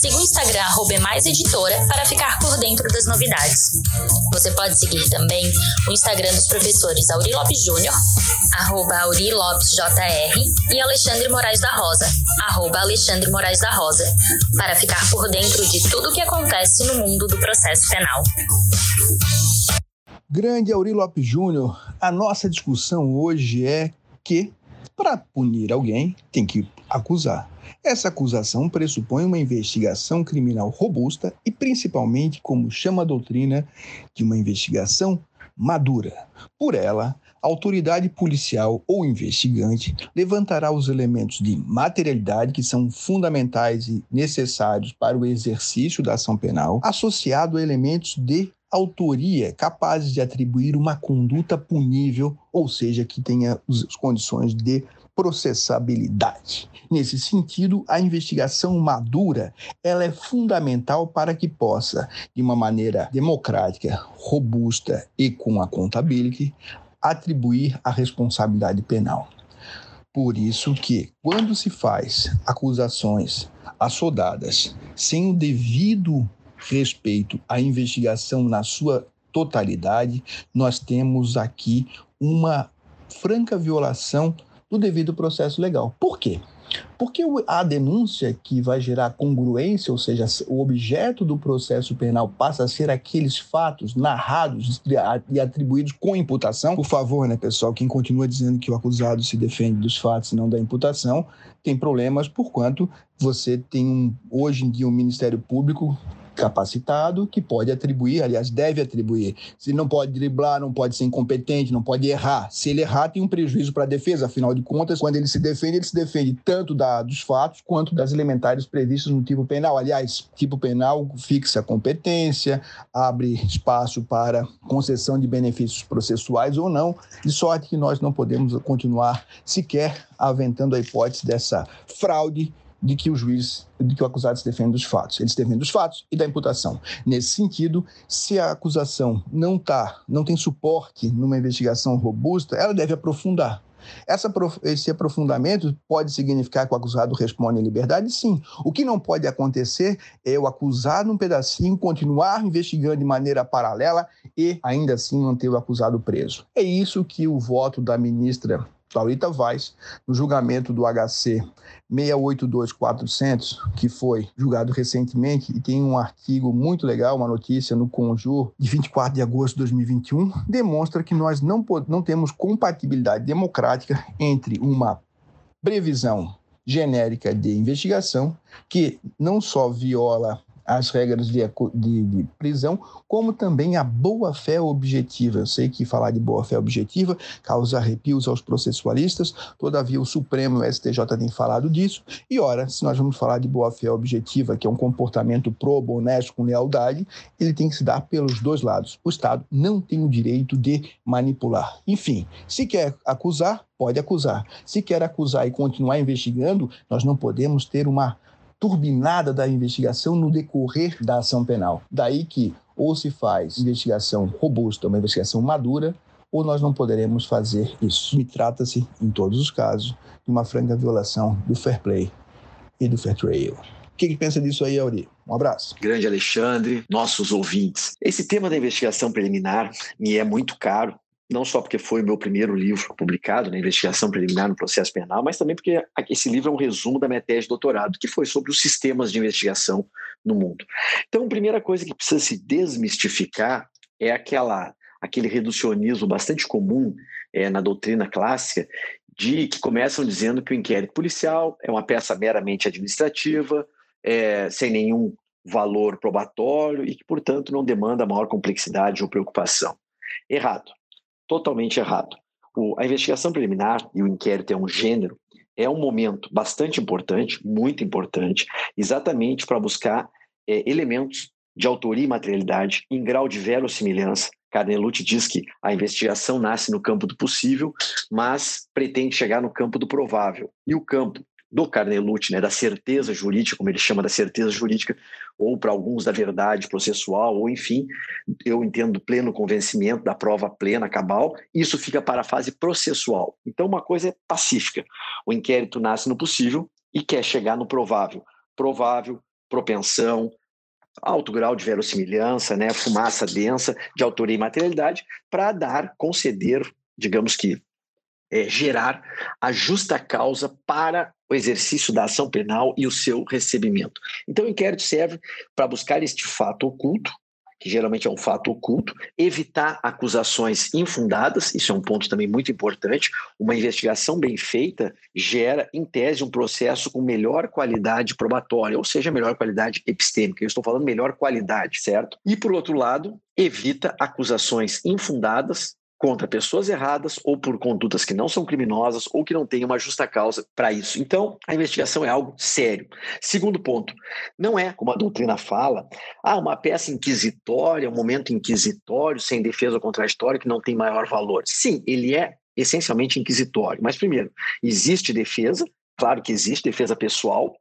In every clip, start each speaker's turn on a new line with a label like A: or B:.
A: Siga o Instagram @emaiseditora para ficar por dentro das novidades. Você pode seguir também o Instagram dos professores Auri Lopes Júnior, arroba Auri Lopes JR, e Alexandre Moraes da Rosa, arroba Alexandre Moraes da Rosa, para ficar por dentro de tudo o que acontece no mundo do processo penal.
B: Grande Auri Lopes Júnior, a nossa discussão hoje é que, para punir alguém, tem que acusar. Essa acusação pressupõe uma investigação criminal robusta e, principalmente, como chama a doutrina, de uma investigação madura. Por ela, a autoridade policial ou investigante levantará os elementos de materialidade que são fundamentais e necessários para o exercício da ação penal, associado a elementos de autoria capazes de atribuir uma conduta punível, ou seja, que tenha as condições de processabilidade. Nesse sentido, a investigação madura, ela é fundamental para que possa, de uma maneira democrática, robusta e com accountability, atribuir a responsabilidade penal. Por isso que, quando se faz acusações assodadas sem o devido respeito à investigação na sua totalidade, nós temos aqui uma franca violação do devido processo legal. Por quê? Porque a denúncia que vai gerar congruência, ou seja, o objeto do processo penal passa a ser aqueles fatos narrados e atribuídos com imputação. Por favor, né, pessoal, quem continua dizendo que o acusado se defende dos fatos e não da imputação, tem problemas por quanto você tem um, hoje em dia um Ministério Público capacitado que pode atribuir, aliás, deve atribuir. Se não pode driblar, não pode ser incompetente, não pode errar. Se ele errar, tem um prejuízo para a defesa, afinal de contas, quando ele se defende, ele se defende tanto da, dos fatos quanto das elementares previstas no tipo penal. Aliás, tipo penal fixa a competência, abre espaço para concessão de benefícios processuais ou não, de sorte que nós não podemos continuar sequer aventando a hipótese dessa fraude de que o juiz, de que o acusado se defende dos fatos. Ele se defende dos fatos e da imputação. Nesse sentido, se a acusação não tá, não tem suporte numa investigação robusta, ela deve aprofundar. Essa, esse aprofundamento pode significar que o acusado responde em liberdade? Sim. O que não pode acontecer é o acusado, num pedacinho, continuar investigando de maneira paralela e, ainda assim, manter o acusado preso. É isso que o voto da ministra Laurita Vaz, no julgamento do HC 682400, que foi julgado recentemente, e tem um artigo muito legal, uma notícia no Conjur, de 24 de agosto de 2021, demonstra que nós não, não temos compatibilidade democrática entre uma previsão genérica de investigação, que não só viola as regras de, de, de prisão, como também a boa-fé objetiva. Eu sei que falar de boa-fé objetiva causa arrepios aos processualistas, todavia o Supremo e o STJ têm falado disso. E, ora, se nós vamos falar de boa-fé objetiva, que é um comportamento probo, honesto, com lealdade, ele tem que se dar pelos dois lados. O Estado não tem o direito de manipular. Enfim, se quer acusar, pode acusar. Se quer acusar e continuar investigando, nós não podemos ter uma turbinada da investigação no decorrer da ação penal. Daí que ou se faz investigação robusta, uma investigação madura, ou nós não poderemos fazer isso. E trata-se, em todos os casos, de uma franca violação do fair play e do fair trial. O que, que pensa disso aí, Auri? Um abraço.
C: Grande Alexandre, nossos ouvintes. Esse tema da investigação preliminar me é muito caro não só porque foi o meu primeiro livro publicado na investigação preliminar no processo penal, mas também porque esse livro é um resumo da minha tese de doutorado, que foi sobre os sistemas de investigação no mundo. Então, a primeira coisa que precisa se desmistificar é aquela aquele reducionismo bastante comum é, na doutrina clássica de que começam dizendo que o inquérito policial é uma peça meramente administrativa, é, sem nenhum valor probatório e que, portanto, não demanda maior complexidade ou preocupação. Errado totalmente errado. O, a investigação preliminar e o inquérito é um gênero, é um momento bastante importante, muito importante, exatamente para buscar é, elementos de autoria e materialidade em grau de verossimilhança Carnelucci diz que a investigação nasce no campo do possível, mas pretende chegar no campo do provável. E o campo do Carnelucci, né, da certeza jurídica, como ele chama da certeza jurídica, ou para alguns da verdade processual, ou enfim, eu entendo pleno convencimento da prova plena, cabal, isso fica para a fase processual. Então, uma coisa é pacífica: o inquérito nasce no possível e quer chegar no provável. Provável, propensão, alto grau de verossimilhança, né, fumaça densa de autoria e materialidade, para dar, conceder, digamos que é, gerar a justa causa para o exercício da ação penal e o seu recebimento. Então, o inquérito serve para buscar este fato oculto, que geralmente é um fato oculto, evitar acusações infundadas, isso é um ponto também muito importante. Uma investigação bem feita gera, em tese, um processo com melhor qualidade probatória, ou seja, melhor qualidade epistêmica. Eu estou falando melhor qualidade, certo? E, por outro lado, evita acusações infundadas, contra pessoas erradas ou por condutas que não são criminosas ou que não têm uma justa causa para isso. Então, a investigação é algo sério. Segundo ponto, não é, como a doutrina fala, ah, uma peça inquisitória, um momento inquisitório, sem defesa ou contraditório, que não tem maior valor. Sim, ele é essencialmente inquisitório. Mas, primeiro, existe defesa, claro que existe defesa pessoal,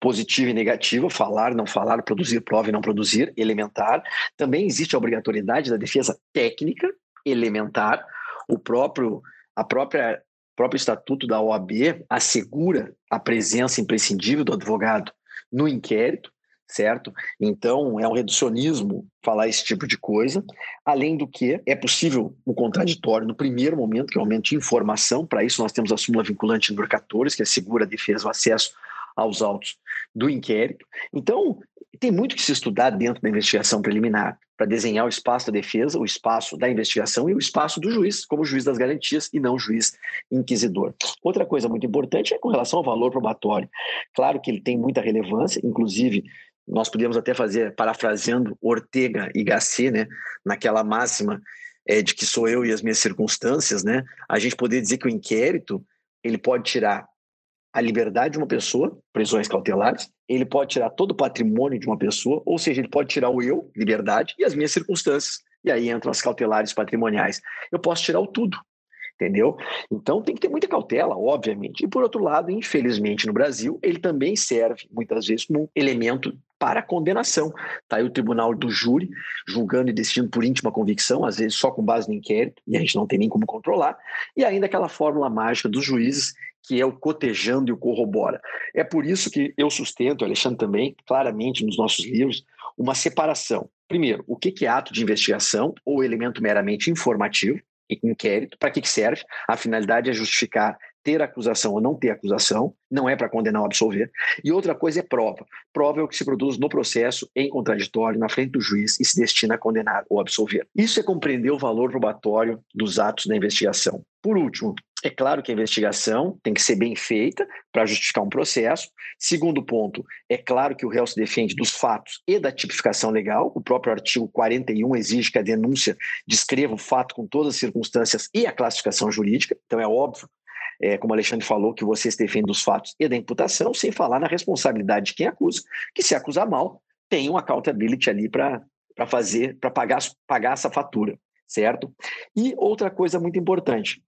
C: positiva e negativa, falar, não falar, produzir prova e não produzir, elementar. Também existe a obrigatoriedade da defesa técnica, elementar. O próprio, a própria próprio estatuto da OAB assegura a presença imprescindível do advogado no inquérito, certo? Então, é um reducionismo falar esse tipo de coisa. Além do que, é possível o contraditório no primeiro momento, que é o momento de informação. Para isso, nós temos a súmula vinculante número 14, que assegura a defesa o acesso aos autos do inquérito. Então, tem muito que se estudar dentro da investigação preliminar para desenhar o espaço da defesa, o espaço da investigação e o espaço do juiz, como juiz das garantias e não juiz inquisidor. Outra coisa muito importante é com relação ao valor probatório. Claro que ele tem muita relevância, inclusive nós podemos até fazer, parafraseando Ortega e Gasset, né, naquela máxima é, de que sou eu e as minhas circunstâncias, né, a gente poder dizer que o inquérito ele pode tirar a liberdade de uma pessoa, prisões cautelares, ele pode tirar todo o patrimônio de uma pessoa, ou seja, ele pode tirar o eu, liberdade, e as minhas circunstâncias. E aí entram as cautelares patrimoniais. Eu posso tirar o tudo, entendeu? Então tem que ter muita cautela, obviamente. E por outro lado, infelizmente no Brasil, ele também serve muitas vezes como elemento para condenação. Está aí o tribunal do júri julgando e decidindo por íntima convicção, às vezes só com base no inquérito, e a gente não tem nem como controlar, e ainda aquela fórmula mágica dos juízes que é o cotejando e o corrobora. É por isso que eu sustento, Alexandre também, claramente nos nossos livros, uma separação. Primeiro, o que é ato de investigação ou elemento meramente informativo, inquérito, para que serve? A finalidade é justificar ter acusação ou não ter acusação, não é para condenar ou absolver. E outra coisa é prova. Prova é o que se produz no processo, em contraditório, na frente do juiz e se destina a condenar ou absolver. Isso é compreender o valor probatório dos atos da investigação. Por último, é claro que a investigação tem que ser bem feita para justificar um processo. Segundo ponto, é claro que o réu se defende dos fatos e da tipificação legal. O próprio artigo 41 exige que a denúncia descreva o fato com todas as circunstâncias e a classificação jurídica. Então é óbvio, é, como o Alexandre falou, que você se defende dos fatos e da imputação, sem falar na responsabilidade de quem acusa, que se acusar mal, tem uma accountability ali para fazer, para pagar, pagar essa fatura, certo? E outra coisa muito importante,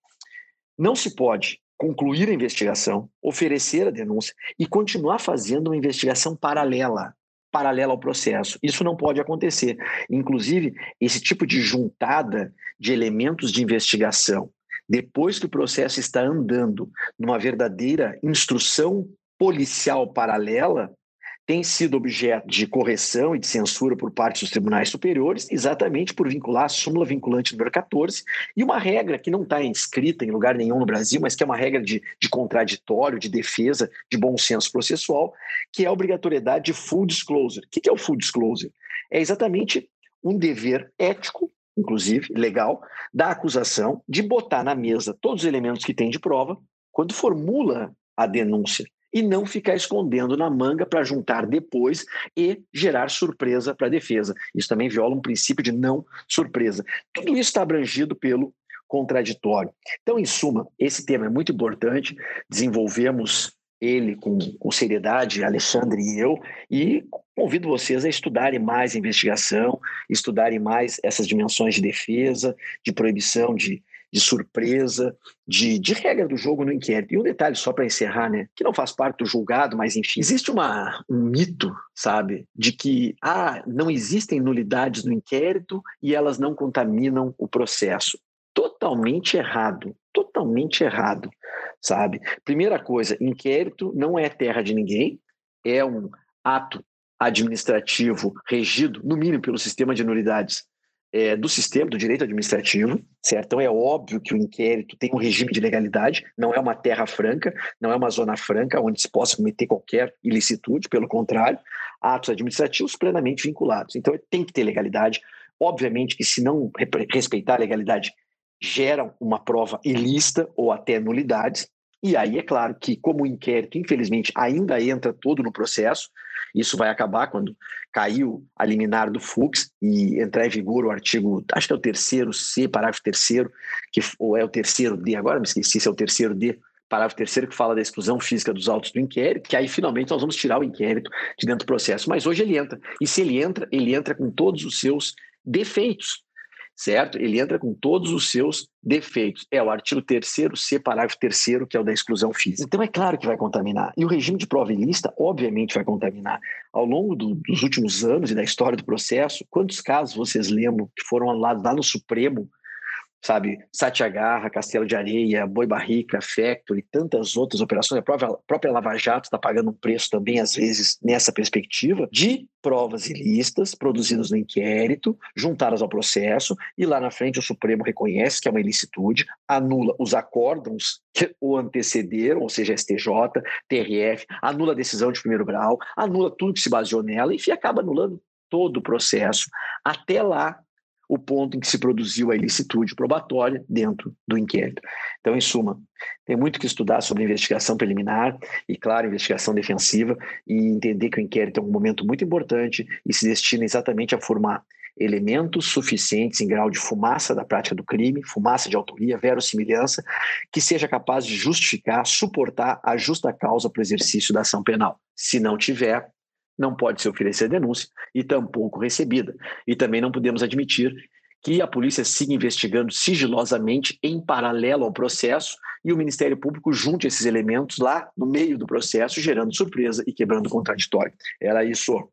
C: não se pode concluir a investigação, oferecer a denúncia e continuar fazendo uma investigação paralela, paralela ao processo. Isso não pode acontecer. Inclusive, esse tipo de juntada de elementos de investigação, depois que o processo está andando numa verdadeira instrução policial paralela, tem sido objeto de correção e de censura por parte dos tribunais superiores, exatamente por vincular a súmula vinculante número 14 e uma regra que não está inscrita em lugar nenhum no Brasil, mas que é uma regra de, de contraditório, de defesa, de bom senso processual, que é a obrigatoriedade de full disclosure. O que é o full disclosure? É exatamente um dever ético inclusive, legal, da acusação de botar na mesa todos os elementos que tem de prova quando formula a denúncia e não ficar escondendo na manga para juntar depois e gerar surpresa para a defesa. Isso também viola um princípio de não surpresa. Tudo isso está abrangido pelo contraditório. Então, em suma, esse tema é muito importante. Desenvolvemos ele com, com seriedade, Alexandre e eu, e convido vocês a estudarem mais a investigação, estudarem mais essas dimensões de defesa, de proibição de, de surpresa, de, de regra do jogo no inquérito. E um detalhe só para encerrar, né, que não faz parte do julgado, mas enfim, existe uma, um mito, sabe, de que ah, não existem nulidades no inquérito e elas não contaminam o processo. Totalmente errado, totalmente errado, sabe? Primeira coisa, inquérito não é terra de ninguém, é um ato administrativo regido, no mínimo, pelo sistema de nulidades é, do sistema do direito administrativo, certo? Então é óbvio que o inquérito tem um regime de legalidade, não é uma terra franca, não é uma zona franca onde se possa cometer qualquer ilicitude, pelo contrário, atos administrativos plenamente vinculados. Então tem que ter legalidade. Obviamente que se não respeitar a legalidade, gera uma prova ilícita ou até nulidades. E aí é claro que, como o inquérito, infelizmente, ainda entra todo no processo, isso vai acabar quando caiu a liminar do Fux e entrar em vigor o artigo, acho que é o terceiro C, parágrafo terceiro, que, ou é o terceiro D, agora me esqueci se é o terceiro D, parágrafo terceiro que fala da exclusão física dos autos do inquérito, que aí finalmente nós vamos tirar o inquérito de dentro do processo. Mas hoje ele entra. E se ele entra, ele entra com todos os seus defeitos certo? Ele entra com todos os seus defeitos. É o artigo 3 C, parágrafo 3 que é o da exclusão física. Então é claro que vai contaminar. E o regime de prova ilícita, obviamente, vai contaminar. Ao longo do, dos últimos anos e da história do processo, quantos casos vocês lembram que foram anulados lá no Supremo sabe? Satyagarra, Castelo de Areia, Boi Barrica, Factory, tantas outras operações. A própria, a própria Lava Jato está pagando um preço também, às vezes, nessa perspectiva, de provas ilícitas produzidas no inquérito, juntadas ao processo, e lá na frente o Supremo reconhece que é uma ilicitude, anula os acórdons que o antecederam, ou seja, STJ, TRF, anula a decisão de primeiro grau, anula tudo que se baseou nela, e acaba anulando todo o processo, até lá o ponto em que se produziu a ilicitude probatória dentro do inquérito. Então, em suma, tem muito que estudar sobre investigação preliminar e, claro, investigação defensiva e entender que o inquérito é um momento muito importante e se destina exatamente a formar elementos suficientes em grau de fumaça da prática do crime, fumaça de autoria, verossimilhança, que seja capaz de justificar, suportar a justa causa para o exercício da ação penal. Se não tiver, não pode se oferecer denúncia e tampouco recebida. E também não podemos admitir que a polícia siga investigando sigilosamente em paralelo ao processo e o Ministério Público junte esses elementos lá no meio do processo, gerando surpresa e quebrando o contraditório. Era isso.